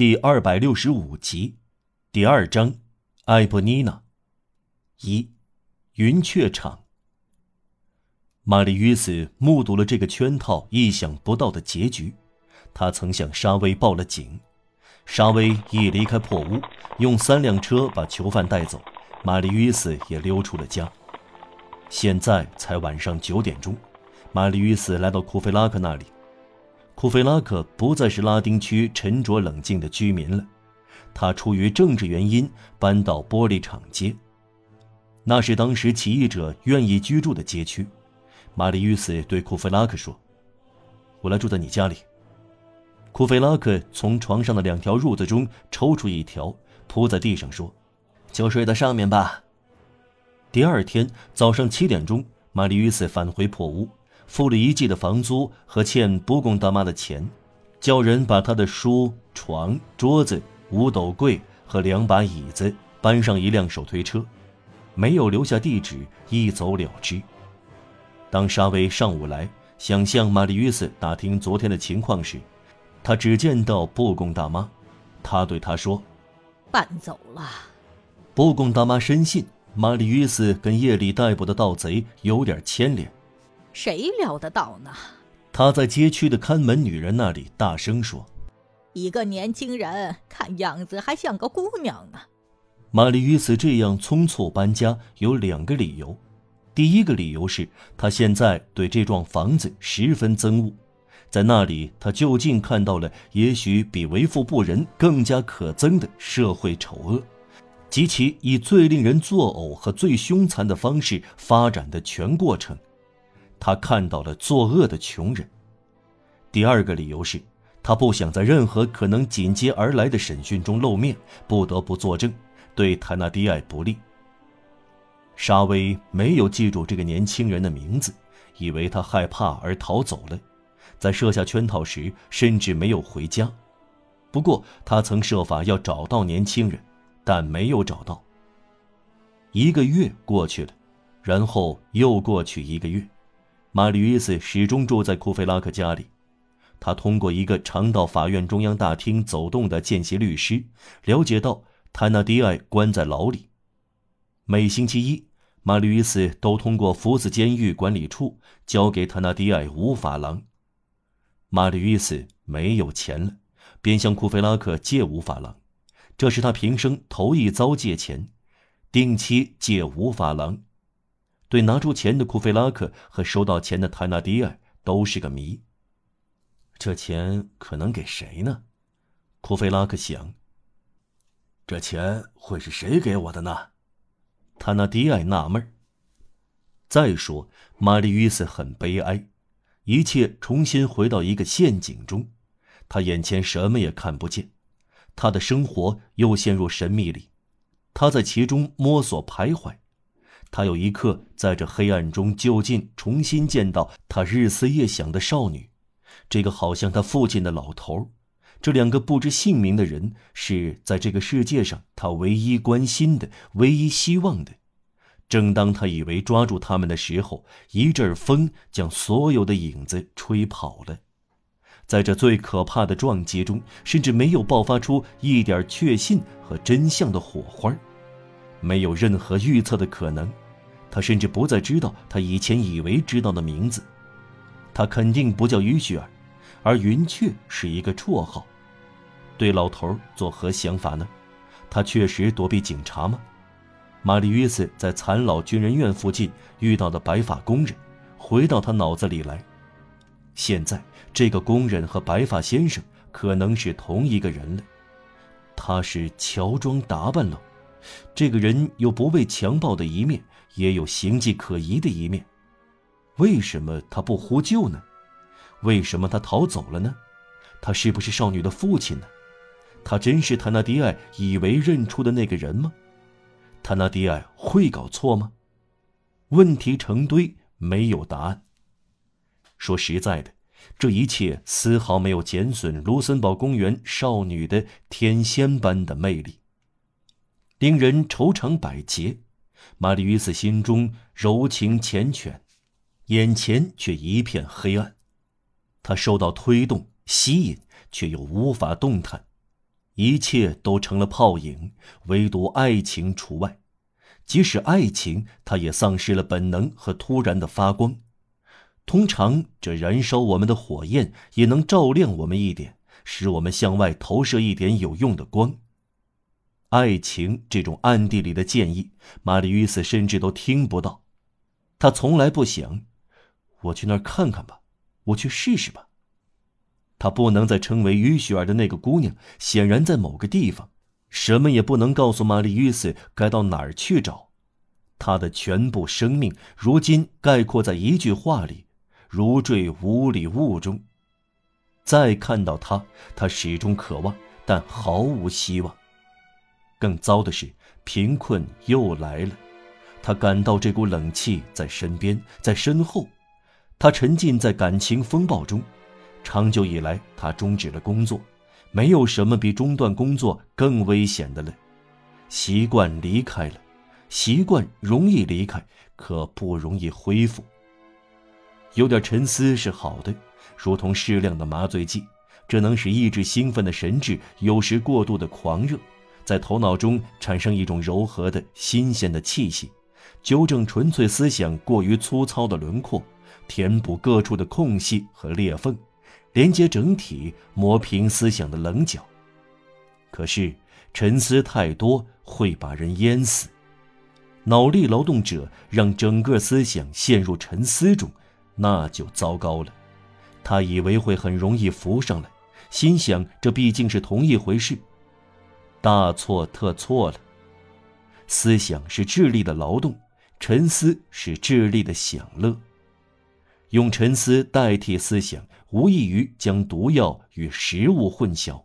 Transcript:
第二百六十五集，第二章，艾布妮娜，一，云雀场。玛丽约斯目睹了这个圈套意想不到的结局，他曾向沙威报了警。沙威一离开破屋，用三辆车把囚犯带走，玛丽约斯也溜出了家。现在才晚上九点钟，玛丽约斯来到库菲拉克那里。库菲拉克不再是拉丁区沉着冷静的居民了，他出于政治原因搬到玻璃厂街，那是当时起义者愿意居住的街区。玛丽·与斯对库菲拉克说：“我来住在你家里。”库菲拉克从床上的两条褥子中抽出一条，铺在地上说：“就睡在上面吧。”第二天早上七点钟，玛丽·与斯返回破屋。付了一季的房租和欠布贡大妈的钱，叫人把他的书、床、桌子、五斗柜和两把椅子搬上一辆手推车，没有留下地址，一走了之。当沙威上午来想向玛丽约斯打听昨天的情况时，他只见到布贡大妈，他对他说：“搬走了。”布贡大妈深信玛丽约斯跟夜里逮捕的盗贼有点牵连。谁料得到呢？他在街区的看门女人那里大声说：“一个年轻人，看样子还像个姑娘呢。”玛丽与此这样匆促搬家有两个理由：第一个理由是她现在对这幢房子十分憎恶，在那里她就近看到了也许比为富不仁更加可憎的社会丑恶，及其以最令人作呕和最凶残的方式发展的全过程。他看到了作恶的穷人。第二个理由是，他不想在任何可能紧接而来的审讯中露面，不得不作证，对泰纳迪埃不利。沙威没有记住这个年轻人的名字，以为他害怕而逃走了，在设下圈套时甚至没有回家。不过，他曾设法要找到年轻人，但没有找到。一个月过去了，然后又过去一个月。玛丽约斯始终住在库菲拉克家里。他通过一个常到法院中央大厅走动的见习律师，了解到坦纳迪埃关在牢里。每星期一，玛丽约斯都通过福子监狱管理处交给坦纳迪埃五法郎。玛丽约斯没有钱了，便向库菲拉克借五法郎，这是他平生头一遭借钱，定期借五法郎。对拿出钱的库菲拉克和收到钱的泰纳迪尔都是个谜。这钱可能给谁呢？库菲拉克想。这钱会是谁给我的呢？塔纳迪埃纳闷。再说，玛丽约斯很悲哀，一切重新回到一个陷阱中，他眼前什么也看不见，他的生活又陷入神秘里，他在其中摸索徘徊。他有一刻在这黑暗中就近重新见到他日思夜想的少女，这个好像他父亲的老头这两个不知姓名的人是在这个世界上他唯一关心的、唯一希望的。正当他以为抓住他们的时候，一阵风将所有的影子吹跑了。在这最可怕的撞击中，甚至没有爆发出一点确信和真相的火花，没有任何预测的可能。他甚至不再知道他以前以为知道的名字，他肯定不叫于雪儿，而云雀是一个绰号。对老头作何想法呢？他确实躲避警察吗？玛丽约斯在残老军人院附近遇到的白发工人，回到他脑子里来。现在这个工人和白发先生可能是同一个人了。他是乔装打扮了，这个人有不畏强暴的一面。也有形迹可疑的一面，为什么他不呼救呢？为什么他逃走了呢？他是不是少女的父亲呢？他真是塔纳迪埃以为认出的那个人吗？塔纳迪埃会搞错吗？问题成堆，没有答案。说实在的，这一切丝毫没有减损卢森堡公园少女的天仙般的魅力，令人愁肠百结。玛丽·于斯心中柔情缱绻，眼前却一片黑暗。他受到推动、吸引，却又无法动弹。一切都成了泡影，唯独爱情除外。即使爱情，它也丧失了本能和突然的发光。通常，这燃烧我们的火焰也能照亮我们一点，使我们向外投射一点有用的光。爱情这种暗地里的建议，玛丽·与斯甚至都听不到。他从来不想，我去那儿看看吧，我去试试吧。他不能再称为于雪儿的那个姑娘，显然在某个地方，什么也不能告诉玛丽·与斯该到哪儿去找。他的全部生命如今概括在一句话里，如坠无里雾中。再看到他，他始终渴望，但毫无希望。更糟的是，贫困又来了。他感到这股冷气在身边，在身后。他沉浸在感情风暴中。长久以来，他终止了工作。没有什么比中断工作更危险的了。习惯离开了，习惯容易离开，可不容易恢复。有点沉思是好的，如同适量的麻醉剂，这能使抑制兴奋的神智有时过度的狂热。在头脑中产生一种柔和的新鲜的气息，纠正纯粹思想过于粗糙的轮廓，填补各处的空隙和裂缝，连接整体，磨平思想的棱角。可是沉思太多会把人淹死。脑力劳动者让整个思想陷入沉思中，那就糟糕了。他以为会很容易浮上来，心想这毕竟是同一回事。大错特错了。思想是智力的劳动，沉思是智力的享乐。用沉思代替思想，无异于将毒药与食物混淆。